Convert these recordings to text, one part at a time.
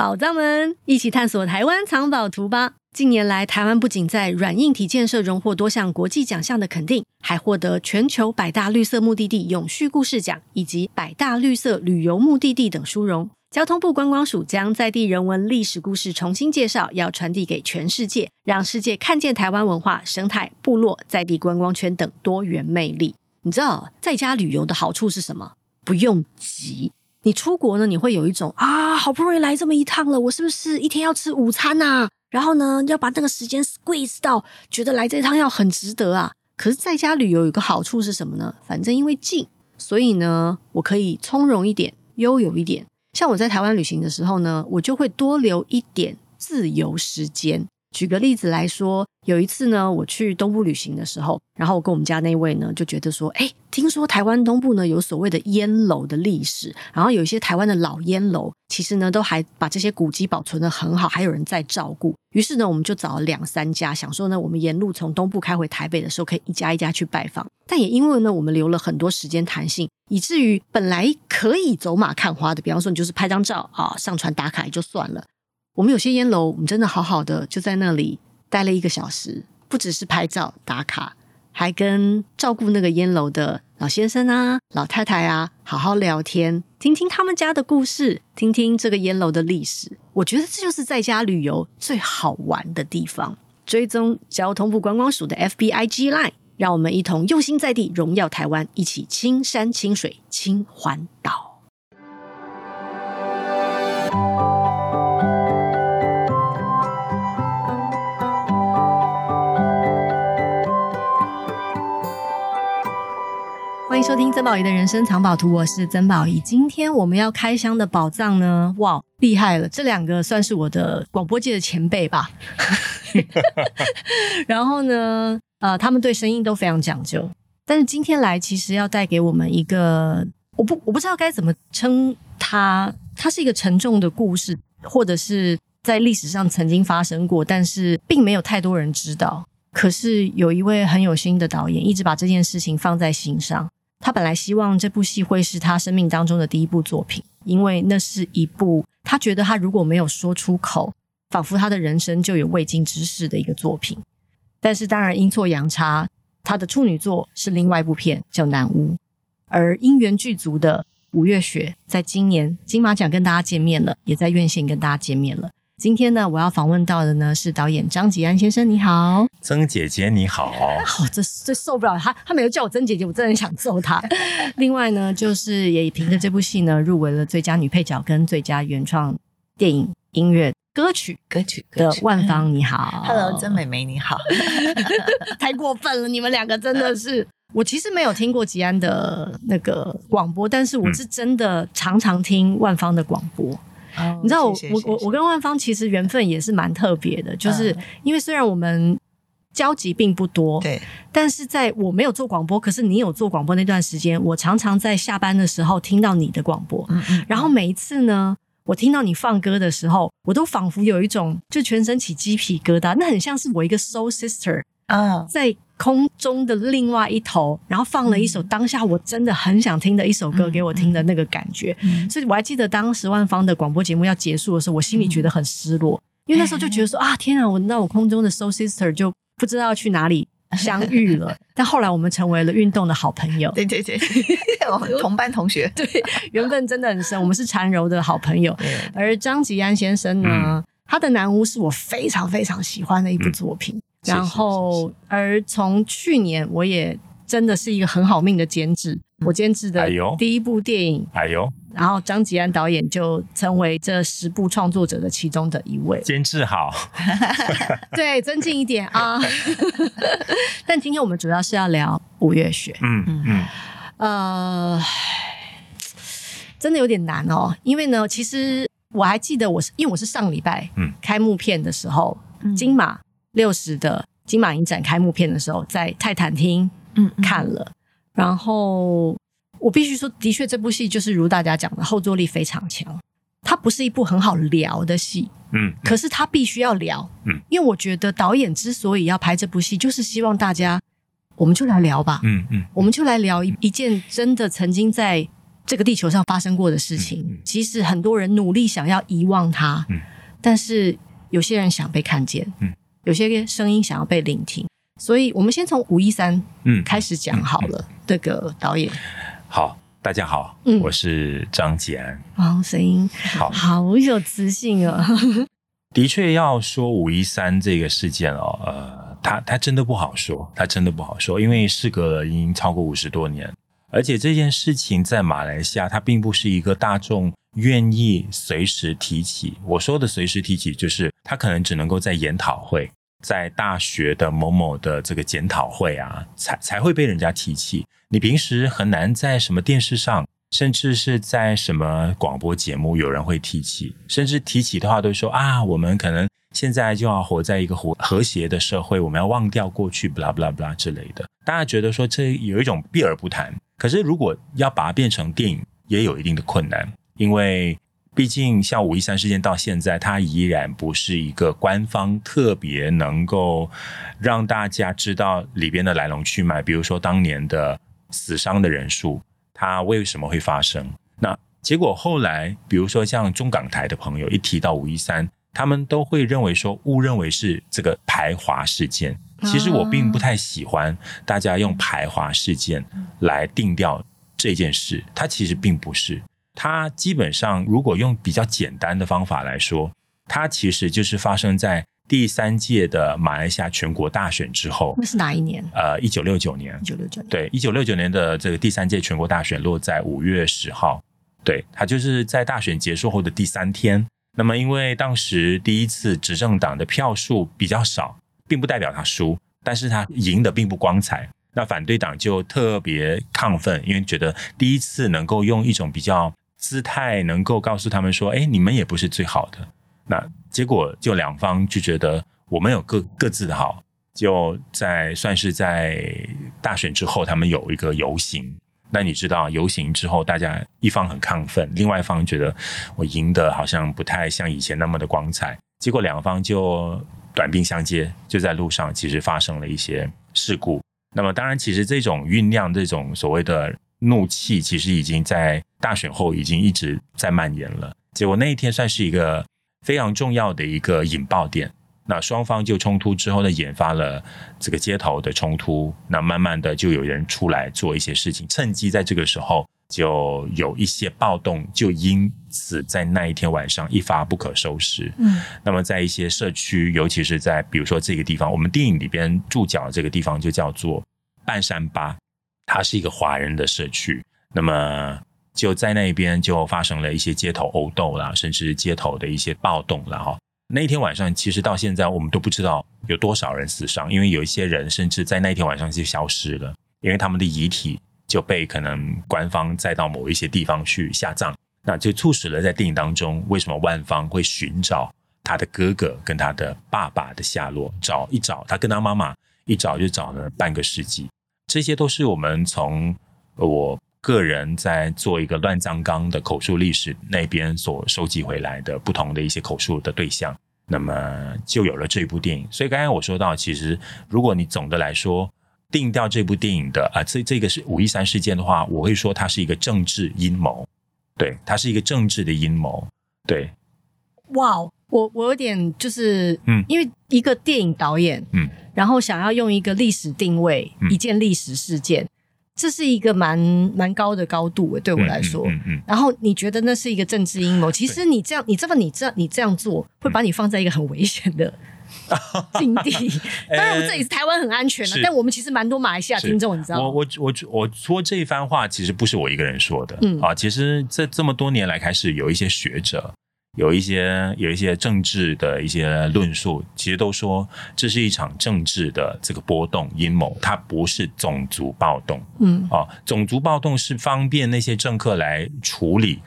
宝藏们，一起探索台湾藏宝图吧！近年来，台湾不仅在软硬体建设荣获多项国际奖项的肯定，还获得全球百大绿色目的地永续故事奖以及百大绿色旅游目的地等殊荣。交通部观光署将在地人文历史故事重新介绍，要传递给全世界，让世界看见台湾文化、生态、部落、在地观光圈等多元魅力。你知道在家旅游的好处是什么？不用急。你出国呢，你会有一种啊，好不容易来这么一趟了，我是不是一天要吃午餐呐、啊？然后呢，要把那个时间 squeeze 到，觉得来这一趟要很值得啊。可是在家旅游有个好处是什么呢？反正因为近，所以呢，我可以从容一点，悠游一点。像我在台湾旅行的时候呢，我就会多留一点自由时间。举个例子来说，有一次呢，我去东部旅行的时候，然后我跟我们家那位呢就觉得说，哎，听说台湾东部呢有所谓的烟楼的历史，然后有一些台湾的老烟楼，其实呢都还把这些古迹保存得很好，还有人在照顾。于是呢，我们就找了两三家，想说呢，我们沿路从东部开回台北的时候，可以一家一家去拜访。但也因为呢，我们留了很多时间弹性，以至于本来可以走马看花的，比方说你就是拍张照啊，上传打卡也就算了。我们有些烟楼，我们真的好好的就在那里待了一个小时，不只是拍照打卡，还跟照顾那个烟楼的老先生啊、老太太啊好好聊天，听听他们家的故事，听听这个烟楼的历史。我觉得这就是在家旅游最好玩的地方。追踪交通部观光署的 FBIG Line，让我们一同用心在地，荣耀台湾，一起青山青水清环岛。迎收听曾宝仪的人生藏宝图，我是曾宝仪。今天我们要开箱的宝藏呢，哇，厉害了！这两个算是我的广播界的前辈吧。然后呢，呃，他们对声音都非常讲究。但是今天来，其实要带给我们一个，我不我不知道该怎么称它，它是一个沉重的故事，或者是在历史上曾经发生过，但是并没有太多人知道。可是有一位很有心的导演，一直把这件事情放在心上。他本来希望这部戏会是他生命当中的第一部作品，因为那是一部他觉得他如果没有说出口，仿佛他的人生就有未竟之事的一个作品。但是当然阴错阳差，他的处女作是另外一部片叫《南巫》，而因缘具足的五月雪在今年金马奖跟大家见面了，也在院线跟大家见面了。今天呢，我要访问到的呢是导演张吉安先生，你好，曾姐姐你好。好、哦，这这受不了他，他没有叫我曾姐姐，我真的很想揍他。另外呢，就是也凭着这部戏呢，入围了最佳女配角跟最佳原创电影音乐歌曲歌曲的万芳，你好，Hello，曾美眉你好，太过分了，你们两个真的是，我其实没有听过吉安的那个广播，但是我是真的常常听万芳的广播。Oh, 你知道我我我我跟万芳其实缘分也是蛮特别的，就是因为虽然我们交集并不多，对，但是在我没有做广播，可是你有做广播那段时间，我常常在下班的时候听到你的广播，嗯嗯，然后每一次呢，我听到你放歌的时候，我都仿佛有一种就全身起鸡皮疙瘩，那很像是我一个 soul sister 啊，在。空中的另外一头，然后放了一首当下我真的很想听的一首歌给我听的那个感觉，嗯嗯、所以我还记得当时万方的广播节目要结束的时候，我心里觉得很失落，嗯、因为那时候就觉得说啊，天啊，我那我空中的 soul sister 就不知道要去哪里相遇了。但后来我们成为了运动的好朋友，对对对，我们 同班同学，对，缘分真的很深，我们是缠柔的好朋友。而张吉安先生呢，嗯、他的南屋是我非常非常喜欢的一部作品。嗯然后，而从去年，我也真的是一个很好命的监制，我监制的第一部电影，哎呦，然后张吉安导演就成为这十部创作者的其中的一位。监制好，对，尊敬一点啊。但今天我们主要是要聊五月雪，嗯嗯。嗯，呃，真的有点难哦，因为呢，其实我还记得我是因为我是上礼拜嗯。开幕片的时候，嗯、金马。六十的金马影展开幕片的时候，在泰坦厅嗯看了，嗯嗯、然后我必须说，的确这部戏就是如大家讲的，后坐力非常强。它不是一部很好聊的戏，嗯，可是它必须要聊，嗯，因为我觉得导演之所以要拍这部戏，就是希望大家，我们就来聊吧，嗯嗯，嗯。我们就来聊一一件真的曾经在这个地球上发生过的事情，嗯嗯、其实很多人努力想要遗忘它，嗯、但是有些人想被看见，嗯、有些声音想要被聆听，所以我们先从五一三嗯开始讲好了。这个导演，好，大家好，嗯、我是张吉安。哦，声音好，好有磁性哦。的确要说五一三这个事件哦，呃，它它真的不好说，它真的不好说，因为事隔了已经超过五十多年。而且这件事情在马来西亚，它并不是一个大众愿意随时提起。我说的随时提起，就是他可能只能够在研讨会，在大学的某某的这个检讨会啊，才才会被人家提起。你平时很难在什么电视上，甚至是在什么广播节目，有人会提起。甚至提起的话，都说啊，我们可能现在就要活在一个和和谐的社会，我们要忘掉过去，不啦不啦不啦之类的。大家觉得说这有一种避而不谈。可是，如果要把它变成电影，也有一定的困难，因为毕竟像五一三事件到现在，它依然不是一个官方特别能够让大家知道里边的来龙去脉。比如说当年的死伤的人数，它为什么会发生？那结果后来，比如说像中港台的朋友一提到五一三，他们都会认为说误认为是这个排华事件。其实我并不太喜欢大家用排华事件来定调这件事，它其实并不是。它基本上如果用比较简单的方法来说，它其实就是发生在第三届的马来西亚全国大选之后。那是哪一年？呃，一九六九年。一九六九年。对，一九六九年的这个第三届全国大选落在五月十号。对，它就是在大选结束后的第三天。那么因为当时第一次执政党的票数比较少。并不代表他输，但是他赢得并不光彩。那反对党就特别亢奋，因为觉得第一次能够用一种比较姿态，能够告诉他们说：“哎，你们也不是最好的。”那结果就两方就觉得我们有各各自的好，就在算是在大选之后，他们有一个游行。那你知道游行之后，大家一方很亢奋，另外一方觉得我赢得好像不太像以前那么的光彩。结果两方就。短兵相接，就在路上，其实发生了一些事故。那么，当然，其实这种酝酿这种所谓的怒气，其实已经在大选后已经一直在蔓延了。结果那一天算是一个非常重要的一个引爆点。那双方就冲突之后呢，引发了这个街头的冲突。那慢慢的就有人出来做一些事情，趁机在这个时候。就有一些暴动，就因此在那一天晚上一发不可收拾。嗯，那么在一些社区，尤其是在比如说这个地方，我们电影里边注脚的这个地方就叫做半山八，它是一个华人的社区。那么就在那边就发生了一些街头殴斗啦，甚至街头的一些暴动了哈。那一天晚上，其实到现在我们都不知道有多少人死伤，因为有一些人甚至在那一天晚上就消失了，因为他们的遗体。就被可能官方载到某一些地方去下葬，那就促使了在电影当中，为什么万芳会寻找他的哥哥跟他的爸爸的下落？找一找，他跟他妈妈一找就找了半个世纪。这些都是我们从我个人在做一个乱葬岗的口述历史那边所收集回来的不同的一些口述的对象，那么就有了这部电影。所以刚才我说到，其实如果你总的来说。定掉这部电影的啊，这这个是五一三事件的话，我会说它是一个政治阴谋，对，它是一个政治的阴谋，对。哇，我我有点就是，嗯，因为一个电影导演，嗯，然后想要用一个历史定位，嗯，一件历史事件，这是一个蛮蛮高的高度，对我来说，然后你觉得那是一个政治阴谋？其实你这样，你这么你这样你这样做，会把你放在一个很危险的。境地，当然我们这里是台湾很安全了，欸、但我们其实蛮多马来西亚听众，你知道吗？我我我我说这一番话，其实不是我一个人说的，嗯啊，其实这这么多年来开始有一些学者。有一些有一些政治的一些论述，其实都说这是一场政治的这个波动阴谋，它不是种族暴动。嗯，啊，种族暴动是方便那些政客来处理，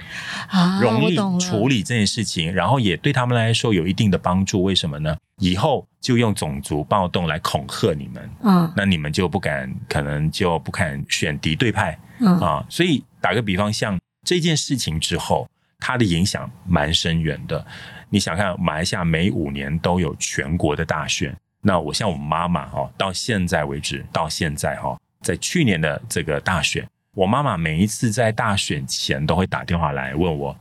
啊，容易处理这件事情，然后也对他们来说有一定的帮助。为什么呢？以后就用种族暴动来恐吓你们，嗯，那你们就不敢，可能就不敢选敌对派，嗯啊，所以打个比方，像这件事情之后。它的影响蛮深远的，你想看马来西亚每五年都有全国的大选，那我像我妈妈哈，到现在为止，到现在哈，在去年的这个大选，我妈妈每一次在大选前都会打电话来问我：“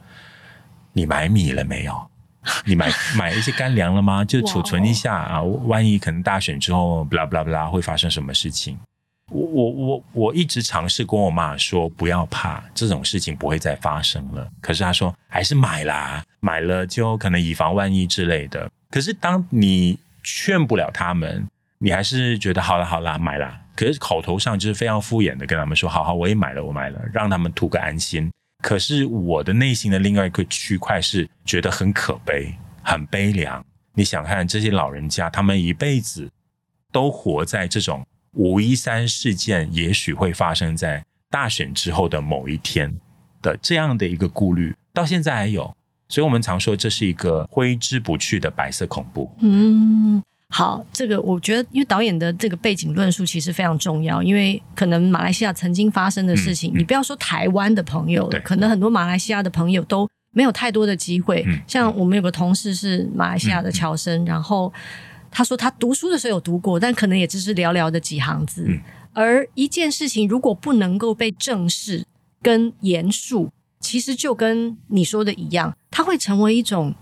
你买米了没有？你买买一些干粮了吗？就储存一下啊，万一可能大选之后，不啦不啦不啦，会发生什么事情？”我我我我一直尝试跟我妈说不要怕，这种事情不会再发生了。可是她说还是买啦，买了就可能以防万一之类的。可是当你劝不了他们，你还是觉得好了好了买了。可是口头上就是非常敷衍的跟他们说好好我也买了我买了，让他们图个安心。可是我的内心的另外一个区块是觉得很可悲，很悲凉。你想看这些老人家，他们一辈子都活在这种。五一三事件也许会发生在大选之后的某一天的这样的一个顾虑，到现在还有，所以我们常说这是一个挥之不去的白色恐怖。嗯，好，这个我觉得，因为导演的这个背景论述其实非常重要，因为可能马来西亚曾经发生的事情，嗯嗯、你不要说台湾的朋友了，可能很多马来西亚的朋友都没有太多的机会。嗯、像我们有个同事是马来西亚的侨生，嗯、然后。他说他读书的时候有读过，但可能也只是寥寥的几行字。嗯、而一件事情如果不能够被正视跟严肃，其实就跟你说的一样，它会成为一种，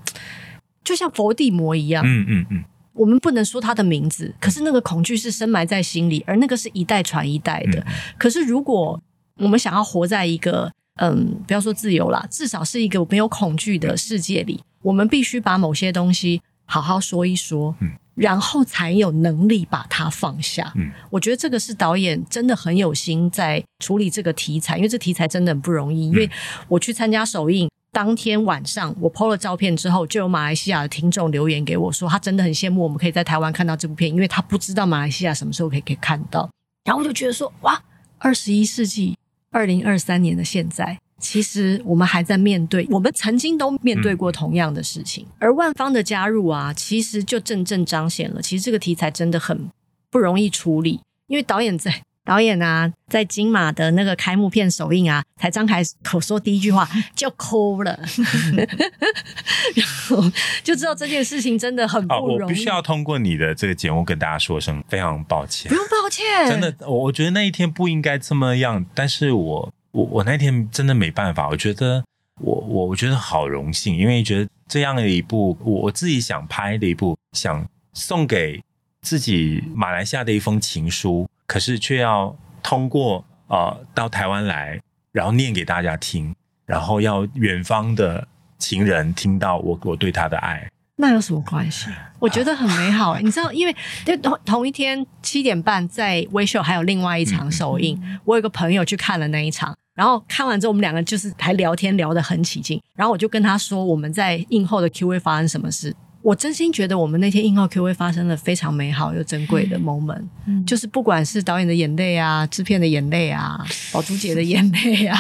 就像佛地魔一样。嗯嗯嗯。我们不能说他的名字，可是那个恐惧是深埋在心里，而那个是一代传一代的。嗯、可是如果我们想要活在一个嗯，不要说自由啦，至少是一个没有恐惧的世界里，我们必须把某些东西好好说一说。嗯。然后才有能力把它放下。嗯，我觉得这个是导演真的很有心在处理这个题材，因为这题材真的很不容易。因为我去参加首映当天晚上，我 PO 了照片之后，就有马来西亚的听众留言给我说，他真的很羡慕我们可以在台湾看到这部片，因为他不知道马来西亚什么时候可以可以看到。然后我就觉得说，哇，二十一世纪二零二三年的现在。其实我们还在面对，我们曾经都面对过同样的事情，嗯、而万方的加入啊，其实就正正彰显了，其实这个题材真的很不容易处理，因为导演在导演啊，在金马的那个开幕片首映啊，才张开口说第一句话就哭了，然后就知道这件事情真的很不容易。哦、我必须要通过你的这个节目跟大家说声非常抱歉，不用抱歉，真的，我我觉得那一天不应该这么样，但是我。我我那天真的没办法，我觉得我我我觉得好荣幸，因为觉得这样的一部我我自己想拍的一部，想送给自己马来西亚的一封情书，可是却要通过呃到台湾来，然后念给大家听，然后要远方的情人听到我我对他的爱，那有什么关系？我觉得很美好，你知道，因为就同同一天七点半在微秀还有另外一场首映，我有个朋友去看了那一场。然后看完之后，我们两个就是还聊天聊得很起劲。然后我就跟他说，我们在映后的 Q&A 发生什么事。我真心觉得我们那天映后 Q&A 发生了非常美好又珍贵的 moment。嗯，就是不管是导演的眼泪啊，制片的眼泪啊，宝珠姐的眼泪啊，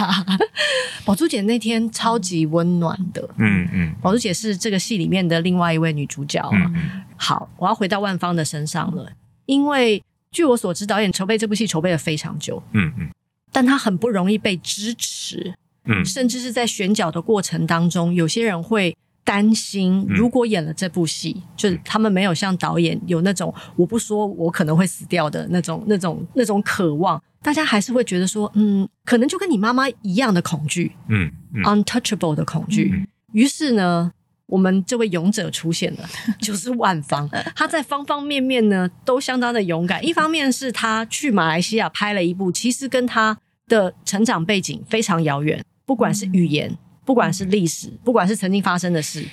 宝珠姐那天超级温暖的。嗯嗯，宝珠姐是这个戏里面的另外一位女主角。嗯嗯。好，我要回到万芳的身上了，因为据我所知，导演筹备这部戏筹备了非常久。嗯嗯。但他很不容易被支持，嗯，甚至是在选角的过程当中，有些人会担心，如果演了这部戏，嗯、就是他们没有像导演有那种我不说我可能会死掉的那种、那种、那种渴望，大家还是会觉得说，嗯，可能就跟你妈妈一样的恐惧，嗯，嗯，untouchable 的恐惧。嗯、于是呢。我们这位勇者出现了，就是万方。他在方方面面呢都相当的勇敢。一方面是他去马来西亚拍了一部，其实跟他的成长背景非常遥远，不管是语言，不管是历史，不管是曾经发生的事，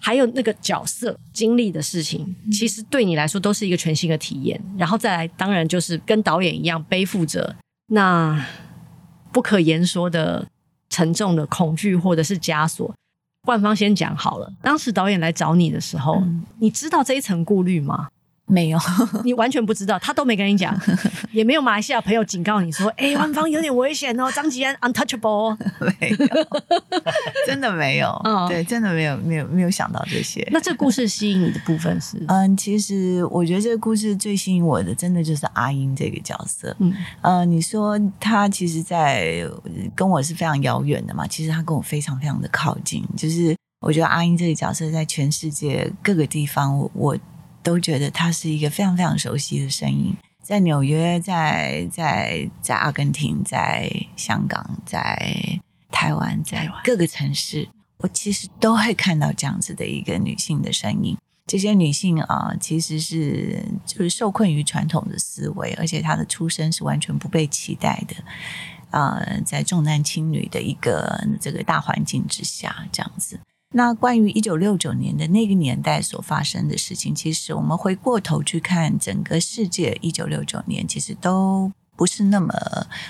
还有那个角色经历的事情，其实对你来说都是一个全新的体验。然后再来，当然就是跟导演一样背负着那不可言说的沉重的恐惧或者是枷锁。万芳先讲好了，当时导演来找你的时候，嗯、你知道这一层顾虑吗？没有，你完全不知道，他都没跟你讲，也没有马来西亚朋友警告你说：“ 哎、欸，万芳有点危险哦，张吉安 untouchable。”没有，真的没有，哦、对，真的没有，没有，没有想到这些。那这故事吸引你的部分是？嗯，其实我觉得这个故事最吸引我的，真的就是阿英这个角色。嗯，呃，你说他其实，在跟我是非常遥远的嘛，其实他跟我非常非常的靠近。就是我觉得阿英这个角色在全世界各个地方，我。我都觉得她是一个非常非常熟悉的声音，在纽约，在在在阿根廷，在香港，在台湾，在各个城市，我其实都会看到这样子的一个女性的声音。这些女性啊，其实是就是受困于传统的思维，而且她的出身是完全不被期待的。啊、在重男轻女的一个这个大环境之下，这样子。那关于一九六九年的那个年代所发生的事情，其实我们回过头去看整个世界，一九六九年其实都不是那么，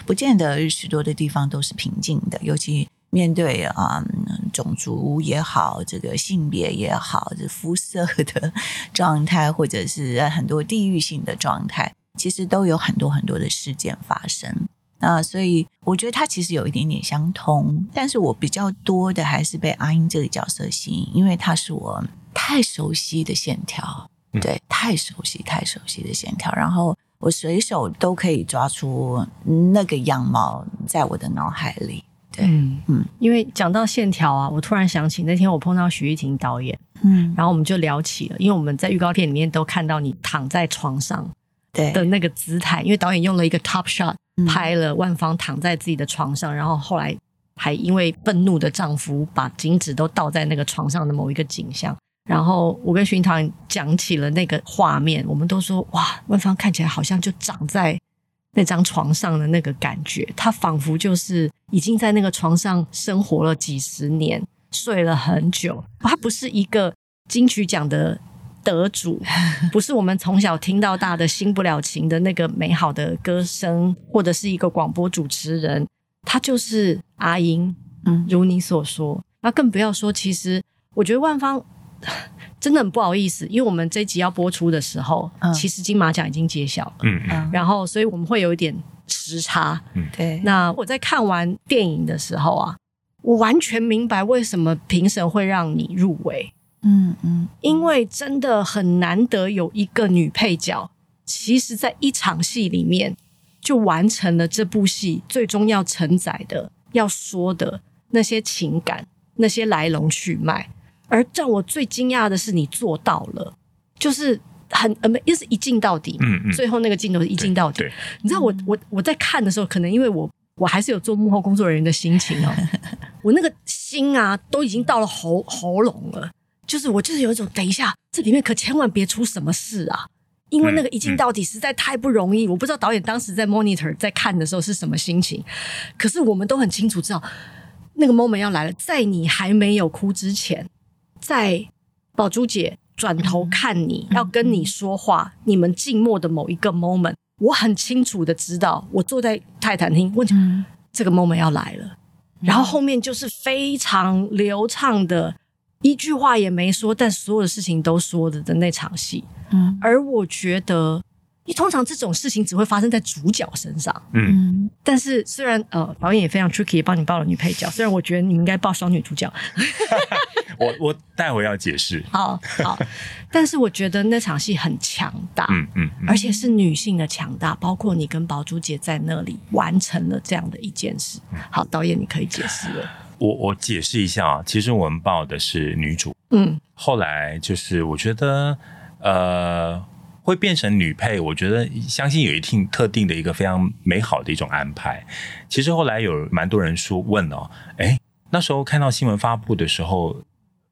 不见得许多的地方都是平静的，尤其面对啊、嗯、种族也好，这个性别也好，这肤色的状态，或者是很多地域性的状态，其实都有很多很多的事件发生。啊，所以我觉得它其实有一点点相通，但是我比较多的还是被阿英这个角色吸引，因为他是我太熟悉的线条，对，太熟悉、太熟悉的线条，然后我随手都可以抓出那个样貌在我的脑海里。对，嗯，嗯，因为讲到线条啊，我突然想起那天我碰到徐玉婷导演，嗯，然后我们就聊起了，因为我们在预告片里面都看到你躺在床上对的那个姿态，因为导演用了一个 top shot。拍了万芳躺在自己的床上，然后后来还因为愤怒的丈夫把金子都倒在那个床上的某一个景象，然后我跟巡导演讲起了那个画面，我们都说哇，万芳看起来好像就长在那张床上的那个感觉，她仿佛就是已经在那个床上生活了几十年，睡了很久，她不是一个金曲奖的。得主 不是我们从小听到大的新不了情的那个美好的歌声，或者是一个广播主持人，他就是阿英。嗯，如你所说，那更不要说，其实我觉得万芳 真的很不好意思，因为我们这一集要播出的时候，嗯、其实金马奖已经揭晓了。嗯嗯，然后所以我们会有一点时差。嗯，对。那我在看完电影的时候啊，我完全明白为什么评审会让你入围。嗯嗯，因为真的很难得有一个女配角，其实在一场戏里面就完成了这部戏最终要承载的、要说的那些情感、那些来龙去脉。而让我最惊讶的是，你做到了，就是很呃，又是一镜到底。嗯嗯，最后那个镜头是一镜到底。你知道我我我在看的时候，可能因为我我还是有做幕后工作人员的心情哦，我那个心啊都已经到了喉喉咙了。就是我就是有一种，等一下，这里面可千万别出什么事啊！因为那个一镜到底实在太不容易。嗯嗯、我不知道导演当时在 monitor 在看的时候是什么心情，可是我们都很清楚知道那个 moment 要来了。在你还没有哭之前，在宝珠姐转头看你、嗯、要跟你说话，嗯、你们静默的某一个 moment，我很清楚的知道，我坐在泰坦厅，问、嗯、这个 moment 要来了，然后后面就是非常流畅的。一句话也没说，但所有的事情都说的的那场戏，嗯，而我觉得，你通常这种事情只会发生在主角身上，嗯，但是虽然呃导演也非常 tricky，帮你报了女配角，虽然我觉得你应该报双女主角，我我待会要解释，好好，但是我觉得那场戏很强大，嗯嗯，嗯。而且是女性的强大，包括你跟宝珠姐在那里完成了这样的一件事，好，导演你可以解释了。我我解释一下啊，其实我们报的是女主，嗯，后来就是我觉得，呃，会变成女配，我觉得相信有一定特定的一个非常美好的一种安排。其实后来有蛮多人说问哦，哎，那时候看到新闻发布的时候，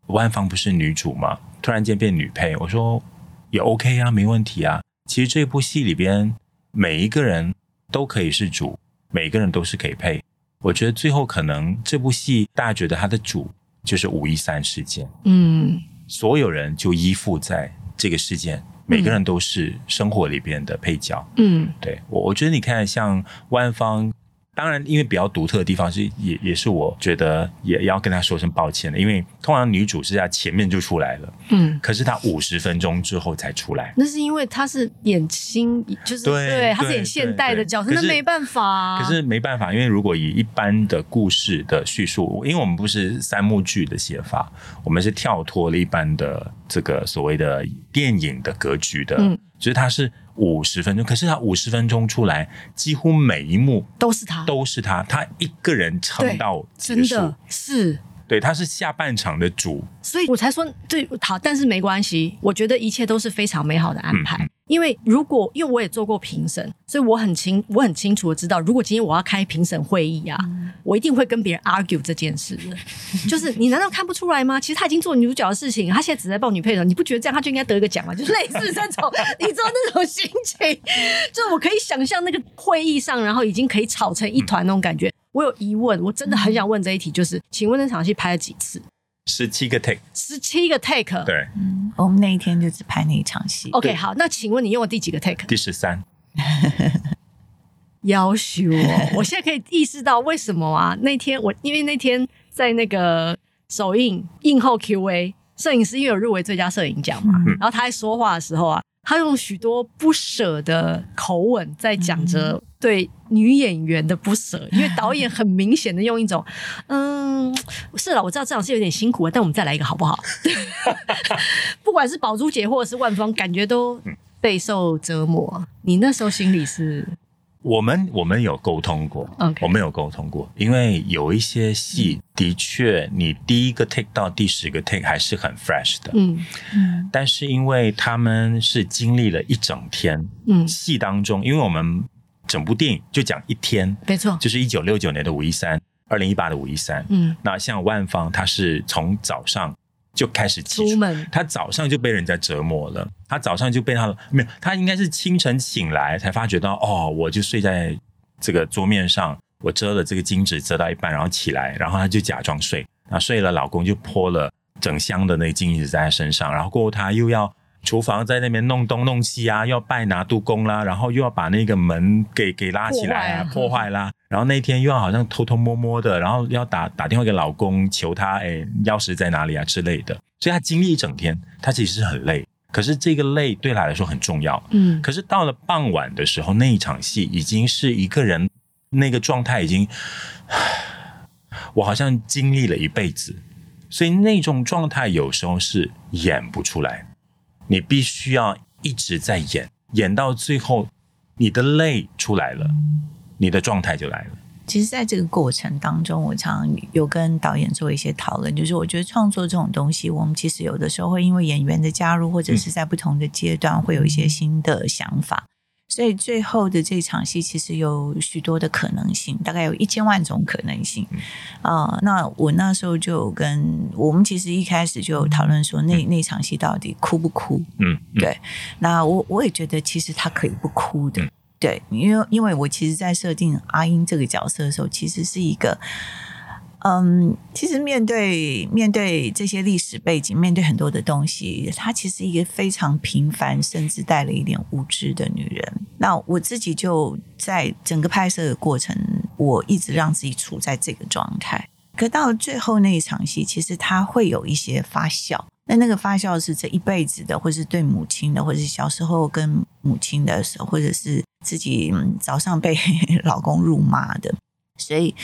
万芳不是女主吗？突然间变女配，我说也 OK 啊，没问题啊。其实这部戏里边每一个人都可以是主，每个人都是可以配。我觉得最后可能这部戏大家觉得它的主就是五一三事件，嗯，所有人就依附在这个事件，每个人都是生活里边的配角，嗯，对，我我觉得你看像万芳。当然，因为比较独特的地方是，也也是我觉得也要跟他说声抱歉的，因为通常女主是在前面就出来了，嗯，可是她五十分钟之后才出来，那是因为她是演新，就是对，她是演现代的角色，那没办法啊，可是没办法，因为如果以一般的故事的叙述，因为我们不是三幕剧的写法，我们是跳脱了一般的这个所谓的电影的格局的，嗯，所以他是。五十分钟，可是他五十分钟出来，几乎每一幕都是他，都是他，他一个人撑到结束，真的是，对，他是下半场的主，所以我才说对，好，但是没关系，我觉得一切都是非常美好的安排。嗯、因为如果因为我也做过评审，所以我很清我很清楚的知道，如果今天我要开评审会议啊，嗯、我一定会跟别人 argue 这件事的。就是你难道看不出来吗？其实他已经做女主角的事情，他现在只在抱女配的，你不觉得这样他就应该得一个奖吗？就是类似这种，你知道那种心情，就我可以想象那个会议上，然后已经可以吵成一团那种感觉。嗯、我有疑问，我真的很想问这一题，就是，请问那场戏拍了几次？十七个 take，十七个 take，对，嗯，我们那一天就只拍那一场戏。OK，好，那请问你用了第几个 take？第十三。要求我，我现在可以意识到为什么啊？那天我因为那天在那个首映映后 Q&A，摄影师因为有入围最佳摄影奖嘛，嗯、然后他在说话的时候啊。他用许多不舍的口吻在讲着对女演员的不舍，因为导演很明显的用一种，嗯，是了，我知道这场是有点辛苦啊，但我们再来一个好不好？不管是宝珠姐或者是万芳，感觉都备受折磨。你那时候心里是？我们我们有沟通过，Okay. 我们有沟通过，因为有一些戏的确，你第一个 take 到第十个 take 还是很 fresh 的，嗯嗯，但是因为他们是经历了一整天，嗯，戏当中，因为我们整部电影就讲一天，没错，就是一九六九年的五一三，二零一八的五一三，嗯，那像万芳，他是从早上。就开始出门，他早上就被人家折磨了。他早上就被他没有，他应该是清晨醒来才发觉到，哦，我就睡在这个桌面上，我遮了这个金纸遮到一半，然后起来，然后他就假装睡，那睡了，老公就泼了整箱的那个金纸在他身上，然后过后他又要。厨房在那边弄东弄西啊，要拜拿督公啦，然后又要把那个门给给拉起来啊，破坏，啦。然后那天又要好像偷偷摸摸的，然后要打打电话给老公求他，哎，钥匙在哪里啊之类的。所以他经历一整天，他其实是很累。可是这个累对他来说很重要。嗯。可是到了傍晚的时候，那一场戏已经是一个人那个状态已经，我好像经历了一辈子，所以那种状态有时候是演不出来。你必须要一直在演，演到最后，你的泪出来了，你的状态就来了。其实，在这个过程当中，我常有跟导演做一些讨论，就是我觉得创作这种东西，我们其实有的时候会因为演员的加入，或者是在不同的阶段，会有一些新的想法。所以最后的这场戏其实有许多的可能性，大概有一千万种可能性。啊、呃，那我那时候就跟我们其实一开始就讨论说那，那那场戏到底哭不哭？嗯，对。那我我也觉得其实他可以不哭的，对，因为因为我其实，在设定阿英这个角色的时候，其实是一个。嗯，其实面对面对这些历史背景，面对很多的东西，她其实一个非常平凡，甚至带了一点无知的女人。那我自己就在整个拍摄的过程，我一直让自己处在这个状态。可到了最后那一场戏，其实她会有一些发酵。那那个发酵是这一辈子的，或是对母亲的，或是小时候跟母亲的时候，或者是自己早上被 老公辱骂的，所以。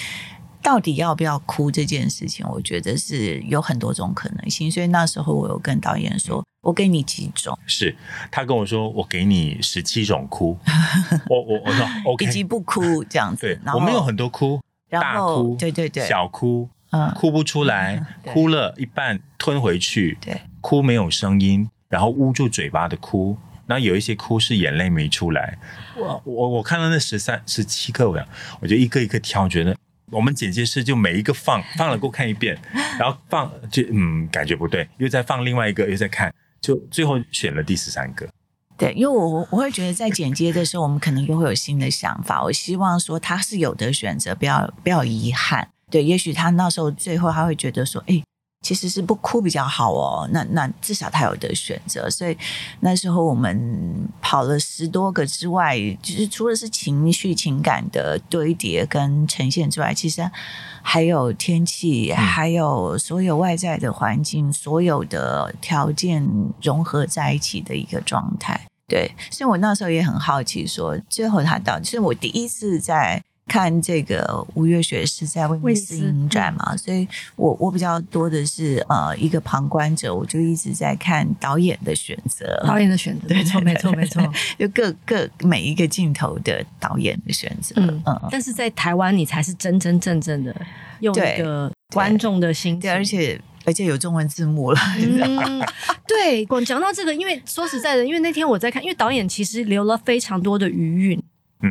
到底要不要哭这件事情，我觉得是有很多种可能性。所以那时候我有跟导演说：“我给你几种。”是他跟我说：“我给你十七种哭。我”我我我说 OK，以及不哭这样子。对，我们有很多哭，大哭，对对对，小哭，嗯，哭不出来，哭了一半吞回去，对，哭没有声音，然后捂住嘴巴的哭。然后有一些哭是眼泪没出来。我我我看到那十三十七个，我讲，我就一个一个挑，觉得。我们剪接师就每一个放放了，给我看一遍，然后放就嗯，感觉不对，又再放另外一个，又再看，就最后选了第十三个。对，因为我我会觉得在剪接的时候，我们可能又会有新的想法。我希望说他是有的选择，不要不要遗憾。对，也许他那时候最后他会觉得说，哎。其实是不哭比较好哦，那那至少他有的选择，所以那时候我们跑了十多个之外，就是除了是情绪情感的堆叠跟呈现之外，其实还有天气，还有所有外在的环境，所有的条件融合在一起的一个状态。对，所以我那时候也很好奇说，说最后他到底，是我第一次在。看这个吴月雪是在威尼斯影展嘛，所以我我比较多的是呃一个旁观者，我就一直在看导演的选择，导演的选择，没错没错没错，就各各每一个镜头的导演的选择，嗯嗯，但是在台湾你才是真真正正的用一个观众的心，对，而且而且有中文字幕了。嗯，对，光讲到这个，因为说实在的，因为那天我在看，因为导演其实留了非常多的余韵，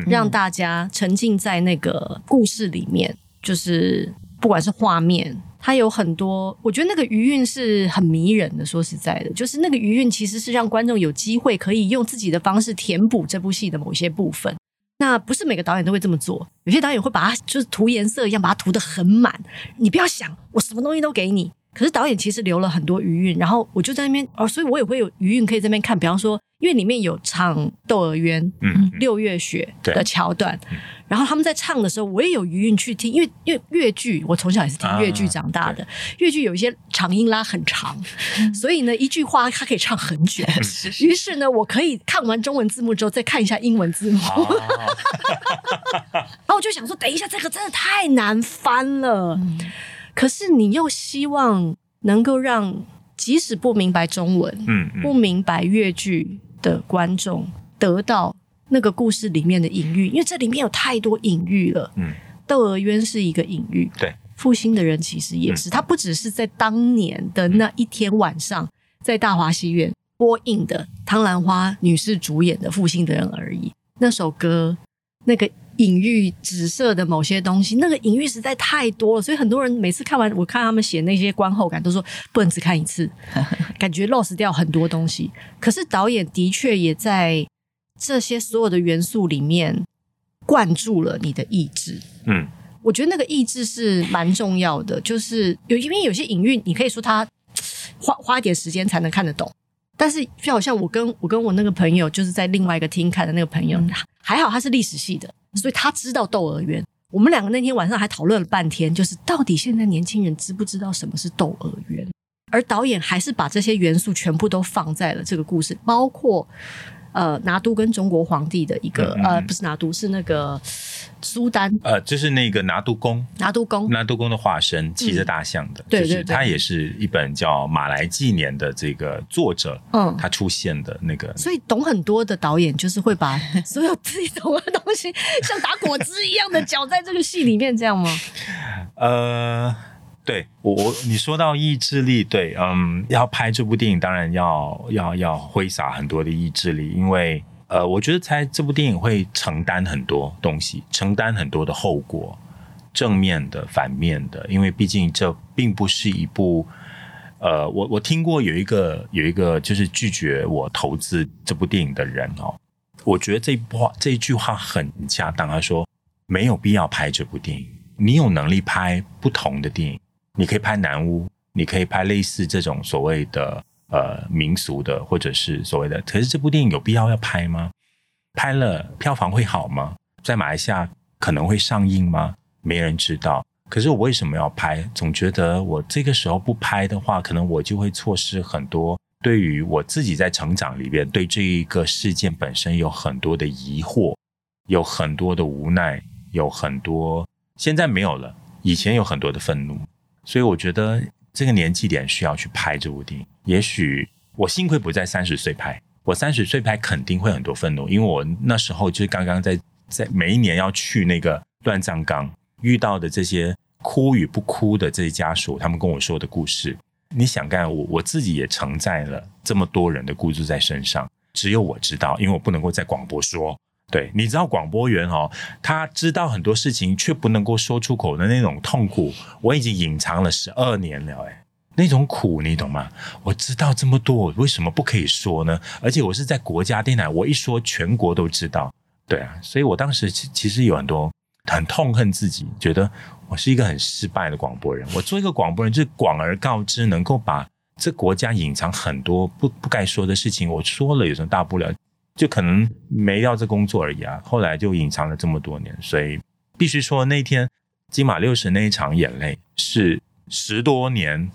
让大家沉浸在那个故事里面，就是不管是画面。它有很多，我觉得那个余韵是很迷人的。说实在的，就是那个余韵其实是让观众有机会可以用自己的方式填补这部戏的某些部分。那不是每个导演都会这么做，有些导演会把它就是涂颜色一样，把它涂得很满。你不要想，我什么东西都给你。可是导演其实留了很多余韵，然后我就在那边哦，所以我也会有余韵可以在那边看。比方说，因为里面有唱《窦娥冤》嗯，六月雪的桥段，然后他们在唱的时候，我也有余韵去听。因为因为粤剧，我从小也是听越剧长大的，越剧有一些长音拉很长，所以呢，一句话它可以唱很久。于是呢，我可以看完中文字幕之后，再看一下英文字幕。然后我就想说，等一下，这个真的太难翻了。可是你又希望能够让即使不明白中文、嗯，嗯不明白粤剧的观众得到那个故事里面的隐喻，因为这里面有太多隐喻了。嗯，窦娥冤是一个隐喻，对，负心的人其实也是，他、嗯、不只是在当年的那一天晚上在大华戏院播映的汤兰花女士主演的《负心的人》而已。那首歌，那个。隐喻紫色的某些东西，那个隐喻实在太多了，所以很多人每次看完，我看他们写那些观后感，都说不能只看一次，感觉 lost 掉很多东西。可是导演的确也在这些所有的元素里面灌注了你的意志。嗯，我觉得那个意志是蛮重要的，就是有因为有些隐喻，你可以说他花花一点时间才能看得懂，但是就好像我跟我跟我那个朋友，就是在另外一个厅看的那个朋友，嗯、还好他是历史系的。所以他知道窦娥冤，我们两个那天晚上还讨论了半天，就是到底现在年轻人知不知道什么是窦娥冤？而导演还是把这些元素全部都放在了这个故事，包括。呃，拿督跟中国皇帝的一个、嗯、呃，不是拿督，是那个苏丹。呃，就是那个拿督公，拿督公，拿督公的化身，骑着大象的。对、嗯、对，他也是一本叫《马来纪年》的这个作者，嗯，他出现的那个。所以懂很多的导演，就是会把所有自己懂的东西，像打果汁一样的搅在这个戏里面，这样吗？呃。对我我你说到意志力，对，嗯，要拍这部电影，当然要要要挥洒很多的意志力，因为呃，我觉得在这部电影会承担很多东西，承担很多的后果，正面的、反面的，因为毕竟这并不是一部，呃，我我听过有一个有一个就是拒绝我投资这部电影的人哦，我觉得这话这一句话很恰当，他说没有必要拍这部电影，你有能力拍不同的电影。你可以拍南屋，你可以拍类似这种所谓的呃民俗的，或者是所谓的。可是这部电影有必要要拍吗？拍了票房会好吗？在马来西亚可能会上映吗？没人知道。可是我为什么要拍？总觉得我这个时候不拍的话，可能我就会错失很多。对于我自己在成长里边，对这一个事件本身有很多的疑惑，有很多的无奈，有很多现在没有了，以前有很多的愤怒。所以我觉得这个年纪点需要去拍这部电影。也许我幸亏不在三十岁拍，我三十岁拍肯定会很多愤怒，因为我那时候就是刚刚在在每一年要去那个乱葬岗遇到的这些哭与不哭的这些家属，他们跟我说的故事。你想干我我自己也承载了这么多人的故事在身上，只有我知道，因为我不能够在广播说。对，你知道广播员哦，他知道很多事情却不能够说出口的那种痛苦，我已经隐藏了十二年了，哎，那种苦你懂吗？我知道这么多，我为什么不可以说呢？而且我是在国家电台，我一说全国都知道，对啊，所以我当时其其实有很多很痛恨自己，觉得我是一个很失败的广播人。我做一个广播人，就是广而告之，能够把这国家隐藏很多不不该说的事情，我说了有什么大不了？就可能没要这工作而已啊，后来就隐藏了这么多年，所以必须说那天金马六十那一场眼泪是十多年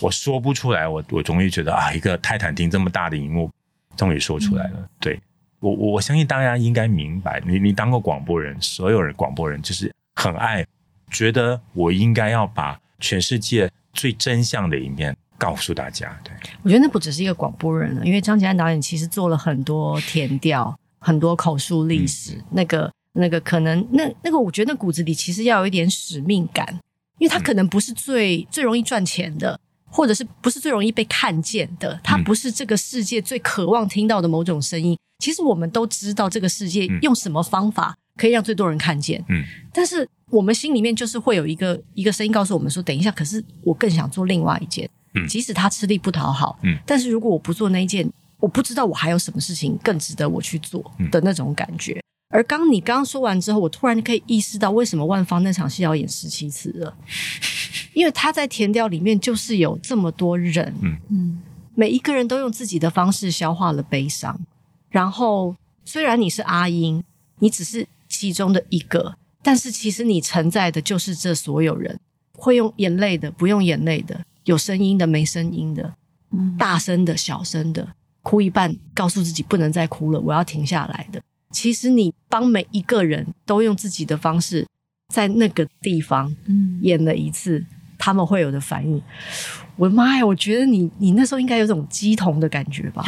我说不出来，我我终于觉得啊，一个泰坦厅这么大的荧幕终于说出来了。嗯、对我我相信大家应该明白，你你当过广播人，所有人广播人就是很爱，觉得我应该要把全世界最真相的一面。告诉大家，对，我觉得那不只是一个广播人了，因为张吉安导演其实做了很多填调，很多口述历史，嗯、那个那个可能那那个，我觉得那骨子里其实要有一点使命感，因为他可能不是最、嗯、最容易赚钱的，或者是不是最容易被看见的？它不是这个世界最渴望听到的某种声音。嗯、其实我们都知道这个世界用什么方法可以让最多人看见。嗯，但是我们心里面就是会有一个一个声音告诉我们说：“等一下，可是我更想做另外一件。”嗯，即使他吃力不讨好。嗯，但是如果我不做那一件，我不知道我还有什么事情更值得我去做的那种感觉。而刚你刚刚说完之后，我突然可以意识到为什么万芳那场戏要演十七次了，因为他在填调里面就是有这么多人，嗯嗯，每一个人都用自己的方式消化了悲伤。然后虽然你是阿英，你只是其中的一个，但是其实你承载的就是这所有人，会用眼泪的，不用眼泪的，有声音的，没声音的，嗯，大声的，小声的，哭一半，告诉自己不能再哭了，我要停下来的。其实你帮每一个人都用自己的方式，在那个地方演了一次，嗯、他们会有的反应。我的妈呀！我觉得你你那时候应该有种鸡同的感觉吧？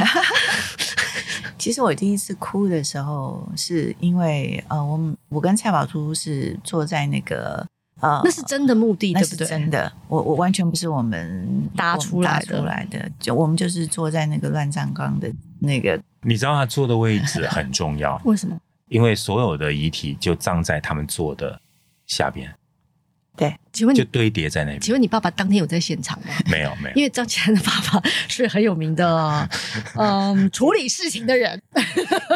其实我第一次哭的时候，是因为呃，我我跟蔡宝珠是坐在那个呃，那是真的目的，对不对？真的，我我完全不是我们搭出来的，出来的，就我们就是坐在那个乱葬岗的那个。你知道他坐的位置很重要，为什么？因为所有的遗体就葬在他们坐的下边。对，请问你就堆叠在那边。请问你爸爸当天有在现场吗？没有，没有。因为张启安的爸爸是很有名的，嗯，处理事情的人。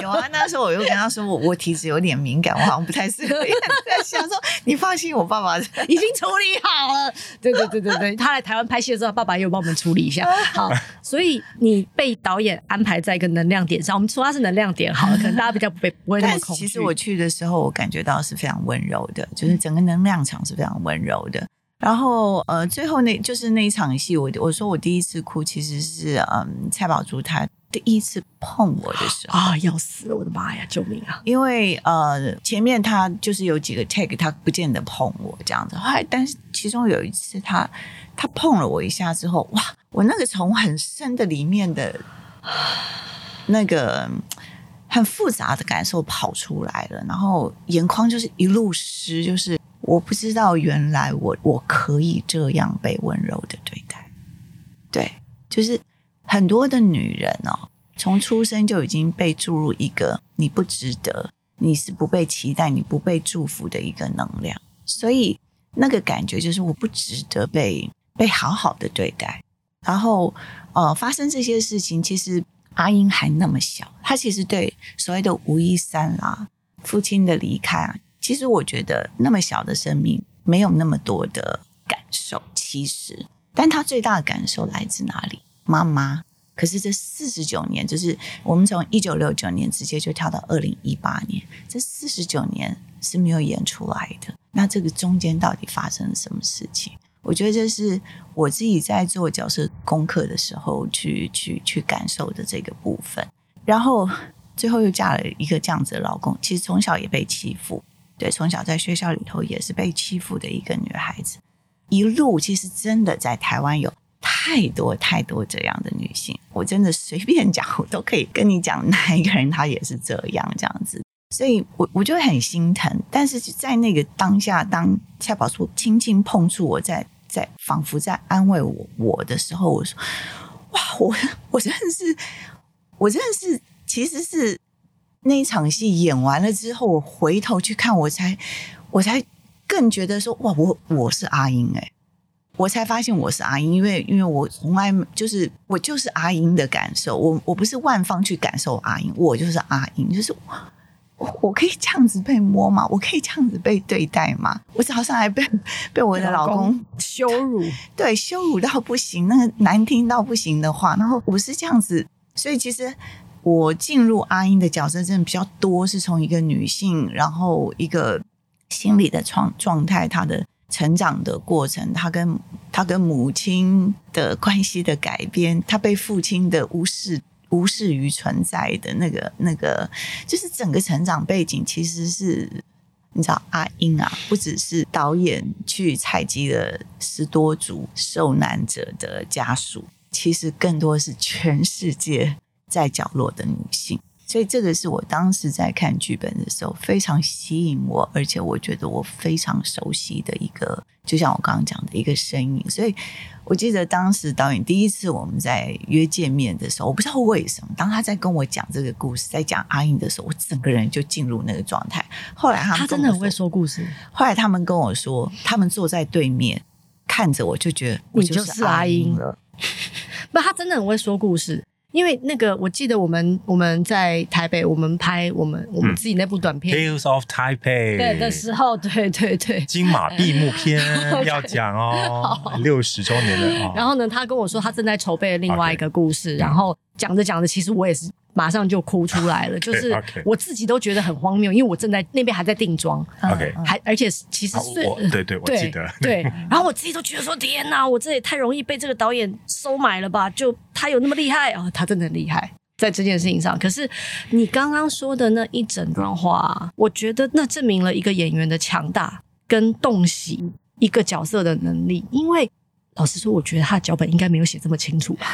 有啊，那时候我又跟他说，我我体质有点敏感，我好像不太适合。在想说，你放心，我爸爸已经处理好了。对对对对对，他来台湾拍戏的时候，爸爸也有帮我们处理一下。好，所以你被导演安排在一个能量点上，我们说他是能量点好了，可能大家比较不被不会那么恐惧。其实我去的时候，我感觉到是非常温柔的，就是整个能量场是非常温。温柔的，然后呃，最后那就是那一场戏，我我说我第一次哭，其实是嗯，蔡宝珠她第一次碰我的时候啊，要死了，我的妈呀，救命啊！因为呃，前面他就是有几个 take，他不见得碰我这样子，后来但是其中有一次他他碰了我一下之后，哇，我那个从很深的里面的那个很复杂的感受跑出来了，然后眼眶就是一路湿，就是。我不知道原来我我可以这样被温柔的对待，对，就是很多的女人哦，从出生就已经被注入一个你不值得，你是不被期待，你不被祝福的一个能量，所以那个感觉就是我不值得被被好好的对待。然后呃，发生这些事情，其实阿英还那么小，她其实对所谓的吴一三啦，父亲的离开啊。其实我觉得那么小的生命没有那么多的感受，其实，但他最大的感受来自哪里？妈妈。可是这四十九年，就是我们从一九六九年直接就跳到二零一八年，这四十九年是没有演出来的。那这个中间到底发生了什么事情？我觉得这是我自己在做角色功课的时候去去去感受的这个部分。然后最后又嫁了一个这样子的老公，其实从小也被欺负。对，从小在学校里头也是被欺负的一个女孩子，一路其实真的在台湾有太多太多这样的女性，我真的随便讲，我都可以跟你讲哪一个人她也是这样这样子，所以我我就很心疼。但是在那个当下，当蔡宝珠轻轻碰触我，在在仿佛在安慰我我的时候，我说：“哇，我我真的是，我真的是，其实是。”那一场戏演完了之后，我回头去看，我才我才更觉得说，哇，我我是阿英哎，我才发现我是阿英，因为因为我从来就是我就是阿英的感受，我我不是万方去感受阿英，我就是阿英，就是我我可以这样子被摸吗？我可以这样子被对待吗？我早上还被被我的老公，老公羞辱，对，羞辱到不行，那个难听到不行的话，然后我是这样子，所以其实。我进入阿英的角色真的比较多，是从一个女性，然后一个心理的状状态，她的成长的过程，她跟她跟母亲的关系的改变，她被父亲的无视无视于存在的那个那个，就是整个成长背景，其实是你知道阿英啊，不只是导演去采集了十多组受难者的家属，其实更多是全世界。在角落的女性，所以这个是我当时在看剧本的时候非常吸引我，而且我觉得我非常熟悉的一个，就像我刚刚讲的一个身影。所以我记得当时导演第一次我们在约见面的时候，我不知道为什么，当他在跟我讲这个故事，在讲阿英的时候，我整个人就进入那个状态。后来他他真的很会说故事。后来他们跟我说，他们坐在对面看着我，就觉得我就是阿英了。不，他真的很会说故事。因为那个，我记得我们我们在台北，我们拍我们我们自己那部短片《Tales of Taipei》对的时候，对对对，金马闭幕片 要讲哦，六十周年的。然后呢，他跟我说他正在筹备另外一个故事，然后讲着讲着，其实我也是。马上就哭出来了，就是我自己都觉得很荒谬，因为我正在那边还在定妆，OK，还而且其实是，对对，我记得，对，然后我自己都觉得说，天哪，我这也太容易被这个导演收买了吧？就他有那么厉害啊？他真的很厉害在这件事情上。可是你刚刚说的那一整段话，我觉得那证明了一个演员的强大跟洞悉一个角色的能力。因为老实说，我觉得他的脚本应该没有写这么清楚吧。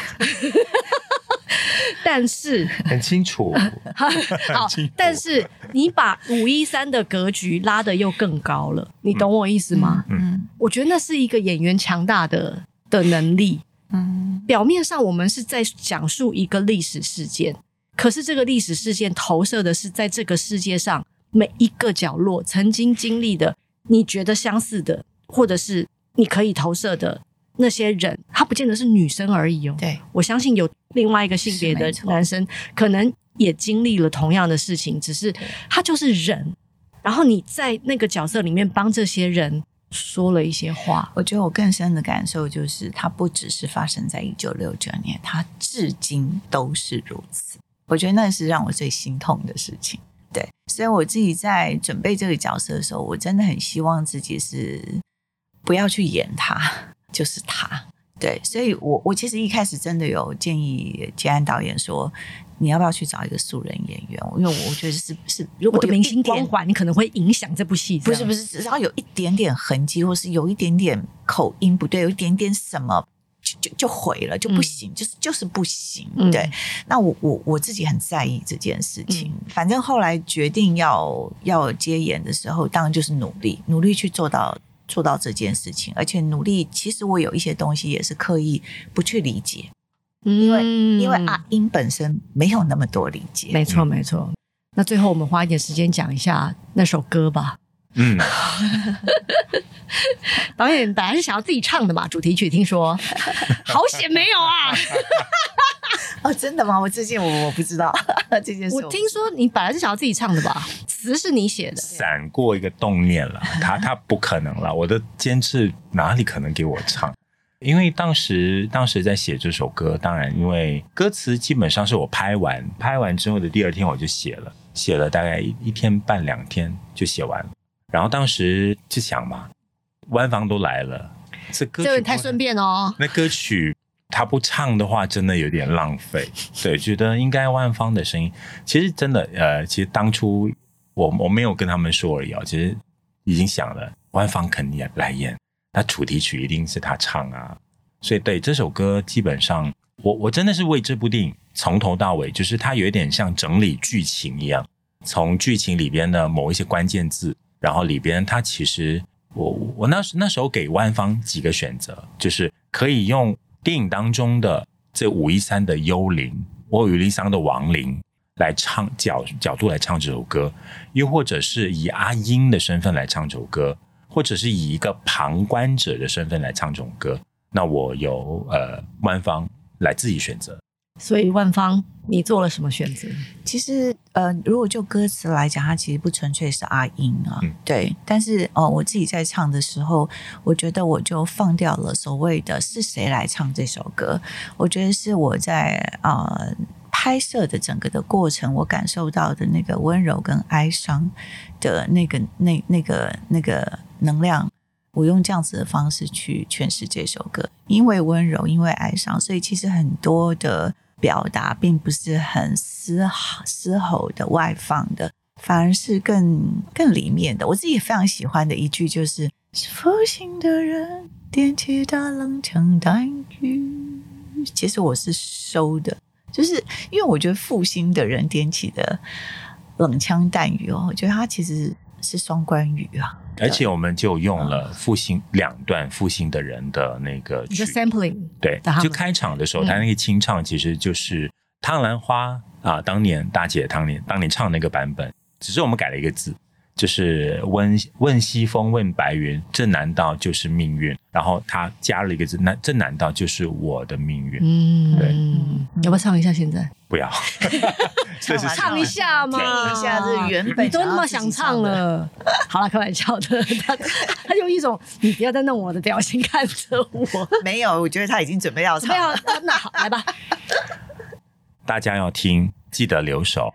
但是很清楚，好，但是你把五一三的格局拉得又更高了，你懂我意思吗？嗯，嗯，我觉得那是一个演员强大的的能力。嗯，表面上我们是在讲述一个历史事件，可是这个历史事件投射的是在这个世界上每一个角落曾经经历的，你觉得相似的，或者是你可以投射的。那些人，他不见得是女生而已哦。对，我相信有另外一个性别的男生，可能也经历了同样的事情，只是他就是人。然后你在那个角色里面帮这些人说了一些话。我觉得我更深的感受就是，它不只是发生在一九六九年，它至今都是如此。我觉得那是让我最心痛的事情。对，所以我自己在准备这个角色的时候，我真的很希望自己是不要去演他。就是他，对，所以我我其实一开始真的有建议建安导演说，你要不要去找一个素人演员？因为我觉得是是，如果的明星光环，你可能会影响这部戏。不是不是，只要有一点点痕迹，或是有一点点口音不对，有一点点什么，就就就毁了，就不行，嗯、就是就是不行。对，嗯、那我我我自己很在意这件事情。嗯、反正后来决定要要接演的时候，当然就是努力努力去做到。做到这件事情，而且努力。其实我有一些东西也是刻意不去理解，嗯、因为因为阿英本身没有那么多理解。没错，没错。那最后我们花一点时间讲一下那首歌吧。嗯，导演本来是想要自己唱的嘛，主题曲听说，好险没有啊。哦，真的吗？我最近我我不知道这件事。我听说你本来是想要自己唱的吧？词是你写的。闪过一个动念了，他他不可能了。我的监制哪里可能给我唱？因为当时当时在写这首歌，当然因为歌词基本上是我拍完拍完之后的第二天我就写了，写了大概一天半两天就写完了。然后当时就想嘛，万芳都来了，这歌曲太顺便哦。那歌曲。他不唱的话，真的有点浪费。对，觉得应该万方的声音。其实真的，呃，其实当初我我没有跟他们说而已啊。其实已经想了，万方肯定来演，那主题曲一定是他唱啊。所以对这首歌，基本上我我真的是为这部电影从头到尾，就是它有一点像整理剧情一样，从剧情里边的某一些关键字，然后里边它其实我我那时那时候给万芳几个选择，就是可以用。电影当中的这五一三的幽灵，或武夷山的亡灵来唱角角度来唱这首歌，又或者是以阿英的身份来唱这首歌，或者是以一个旁观者的身份来唱这首歌，那我由呃万芳来自己选择。所以万芳，你做了什么选择？其实，呃，如果就歌词来讲，它其实不纯粹是阿英啊，嗯、对。但是，哦、呃，我自己在唱的时候，我觉得我就放掉了所谓的是谁来唱这首歌。我觉得是我在呃拍摄的整个的过程，我感受到的那个温柔跟哀伤的那个那那个那个能量，我用这样子的方式去诠释这首歌。因为温柔，因为哀伤，所以其实很多的。表达并不是很嘶吼嘶吼的外放的，反而是更更里面的。我自己也非常喜欢的一句就是：“是负心的人点起大冷枪弹雨。”其实我是收的，就是因为我觉得负心的人点起的冷枪弹雨哦，我觉得它其实是双关语啊。而且我们就用了复兴两段复兴的人的那个曲 sampling，对，就开场的时候，他那个清唱其实就是汤兰花啊，当年大姐当年当年唱那个版本，只是我们改了一个字。就是问问西风问白云，这难道就是命运？然后他加了一个字，那这难道就是我的命运？嗯，对，要不要唱一下？现在不要，唱一下嘛，听一下这原本你都那么想唱了。好了，开玩笑的，他他用一种你不要再弄我的表情看着我。没有，我觉得他已经准备要唱了。那好，来吧，大家要听，记得留守。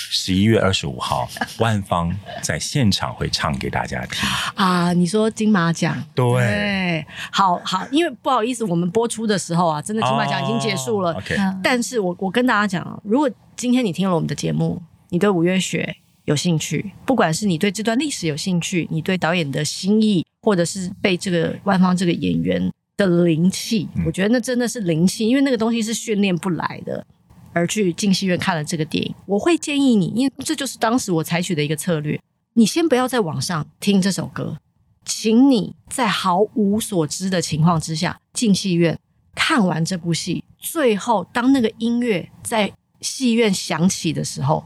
十一月二十五号，万芳在现场会唱给大家听啊！你说金马奖，对，好好，因为不好意思，我们播出的时候啊，真的金马奖已经结束了。Oh, OK，但是我我跟大家讲，如果今天你听了我们的节目，你对五月雪有兴趣，不管是你对这段历史有兴趣，你对导演的心意，或者是被这个万芳这个演员的灵气，嗯，我觉得那真的是灵气，因为那个东西是训练不来的。而去进戏院看了这个电影，我会建议你，因为这就是当时我采取的一个策略。你先不要在网上听这首歌，请你在毫无所知的情况之下进戏院看完这部戏。最后，当那个音乐在戏院响起的时候，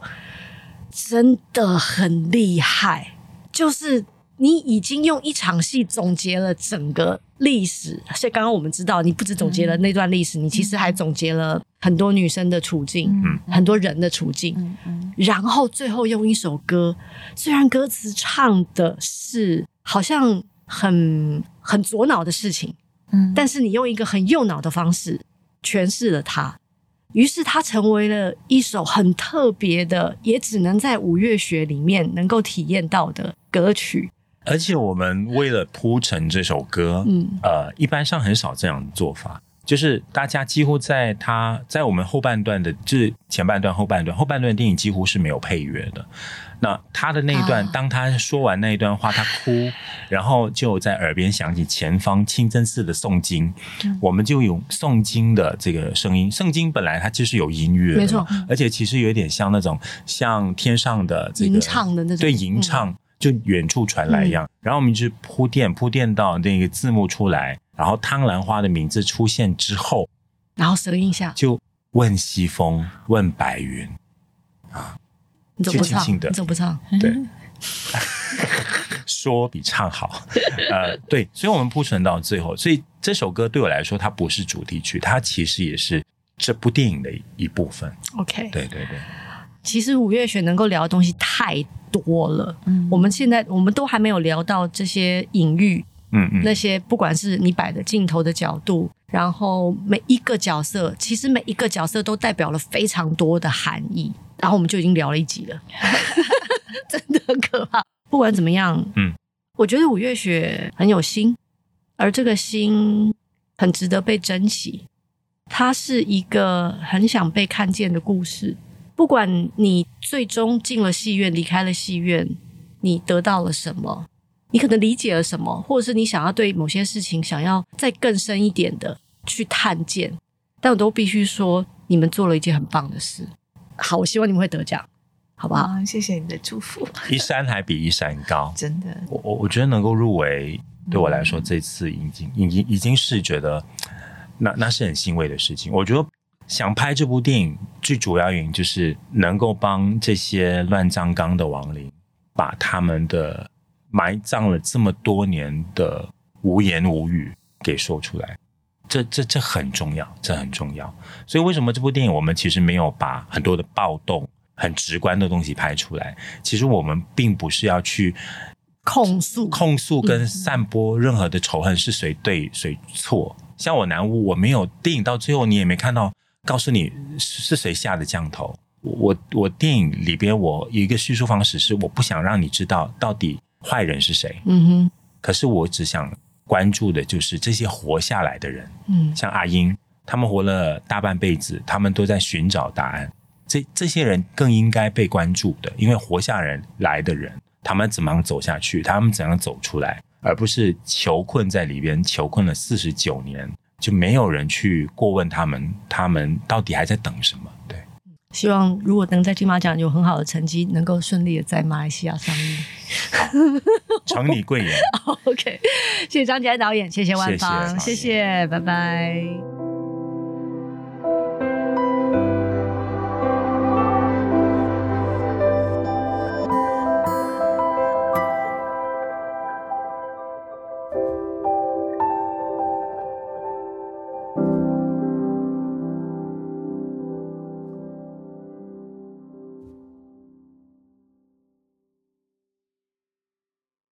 真的很厉害，就是。你已经用一场戏总结了整个历史，所以刚刚我们知道，你不止总结了那段历史，嗯、你其实还总结了很多女生的处境，嗯、很多人的处境，嗯嗯、然后最后用一首歌，虽然歌词唱的是好像很很左脑的事情，嗯，但是你用一个很右脑的方式诠释了它，于是它成为了一首很特别的，也只能在五月雪里面能够体验到的歌曲。而且我们为了铺陈这首歌，嗯，呃，一般上很少这样的做法，就是大家几乎在他在我们后半段的，就是前半段、后半段、后半段电影几乎是没有配乐的。那他的那一段，啊、当他说完那一段话，他哭，然后就在耳边响起前方清真寺的诵经，嗯、我们就有诵经的这个声音。圣经本来它就是有音乐，没错，而且其实有点像那种像天上的这个吟唱的那种，对，吟唱。嗯就远处传来一样，嗯、然后我们就铺垫铺垫到那个字幕出来，然后汤兰花的名字出现之后，然后舌音下就问西风问白云啊，你怎么不唱？你怎么不唱？对，说比唱好。呃，对，所以我们铺陈到最后，所以这首歌对我来说，它不是主题曲，它其实也是这部电影的一部分。OK，对对对。其实五月雪能够聊的东西太多了，嗯，我们现在我们都还没有聊到这些隐喻，嗯嗯，那些不管是你摆的镜头的角度，然后每一个角色，其实每一个角色都代表了非常多的含义，然后我们就已经聊了一集了，真的很可怕。不管怎么样，嗯，我觉得五月雪很有心，而这个心很值得被珍惜，它是一个很想被看见的故事。不管你最终进了戏院，离开了戏院，你得到了什么？你可能理解了什么，或者是你想要对某些事情想要再更深一点的去探见，但我都必须说，你们做了一件很棒的事。好，我希望你们会得奖，好不好？啊，谢谢你的祝福。一山还比一山高，真的。我我我觉得能够入围，对我来说，这次已经已经已经是觉得那那是很欣慰的事情。我觉得。想拍这部电影，最主要原因就是能够帮这些乱葬岗的亡灵，把他们的埋葬了这么多年的无言无语给说出来。这、这、这很重要，这很重要。所以为什么这部电影我们其实没有把很多的暴动、很直观的东西拍出来？其实我们并不是要去控诉、控诉跟散播任何的仇恨，是谁对谁错。像我南屋，我没有电影到最后，你也没看到。告诉你是谁下的降头。我我电影里边我有一个叙述方式是，我不想让你知道到底坏人是谁。嗯哼。可是我只想关注的就是这些活下来的人。嗯。像阿英，他们活了大半辈子，他们都在寻找答案。这这些人更应该被关注的，因为活下人来的人，他们怎么样走下去？他们怎样走出来？而不是囚困在里边，囚困了四十九年。就没有人去过问他们，他们到底还在等什么？希望如果能在金马奖有很好的成绩，能够顺利的在马来西亚上映。长你贵人，OK，谢谢张杰导演，谢谢万芳，谢谢，拜拜。